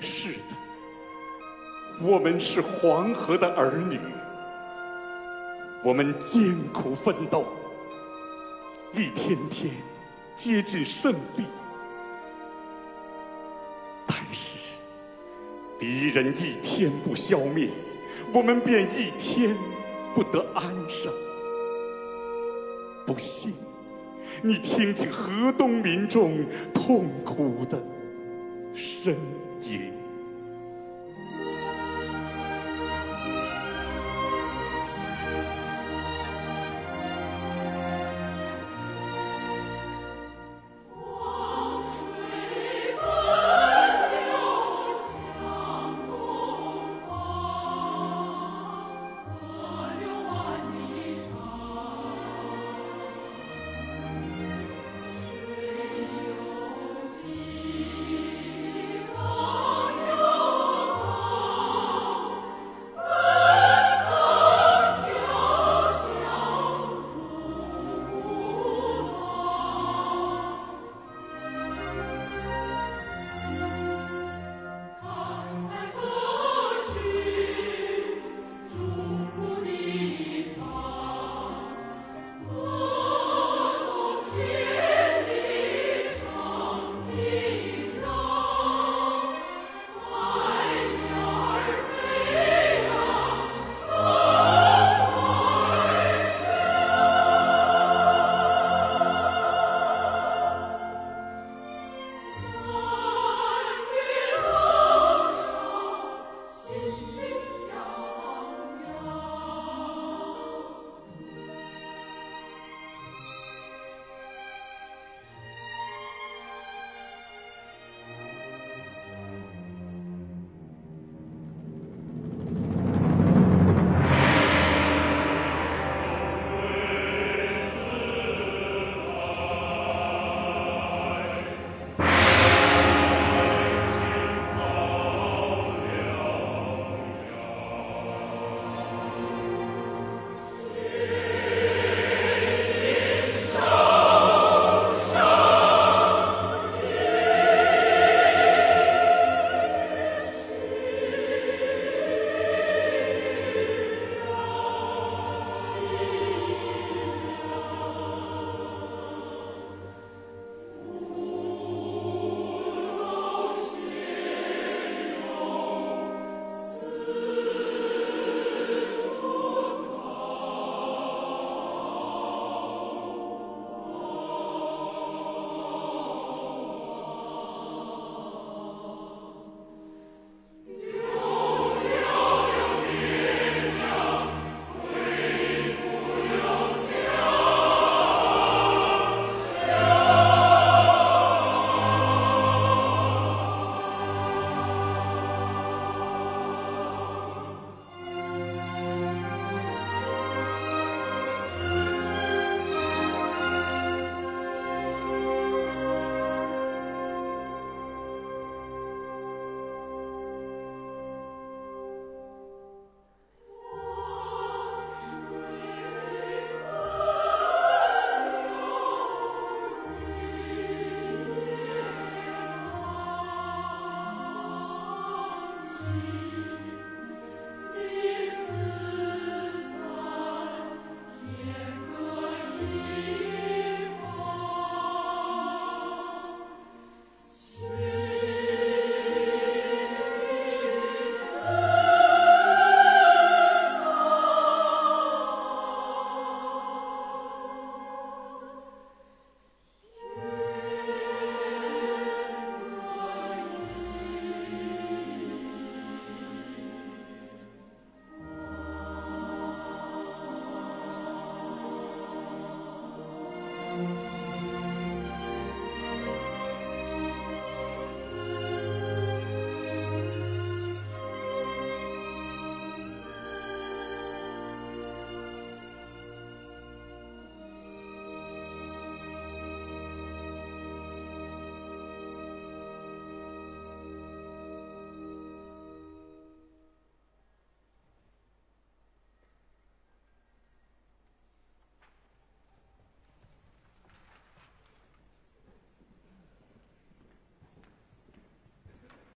是的，我们是黄河的儿女，我们艰苦奋斗，一天天接近胜利。但是，敌人一天不消灭，我们便一天不得安生。不信，你听听河东民众痛苦的。呻吟。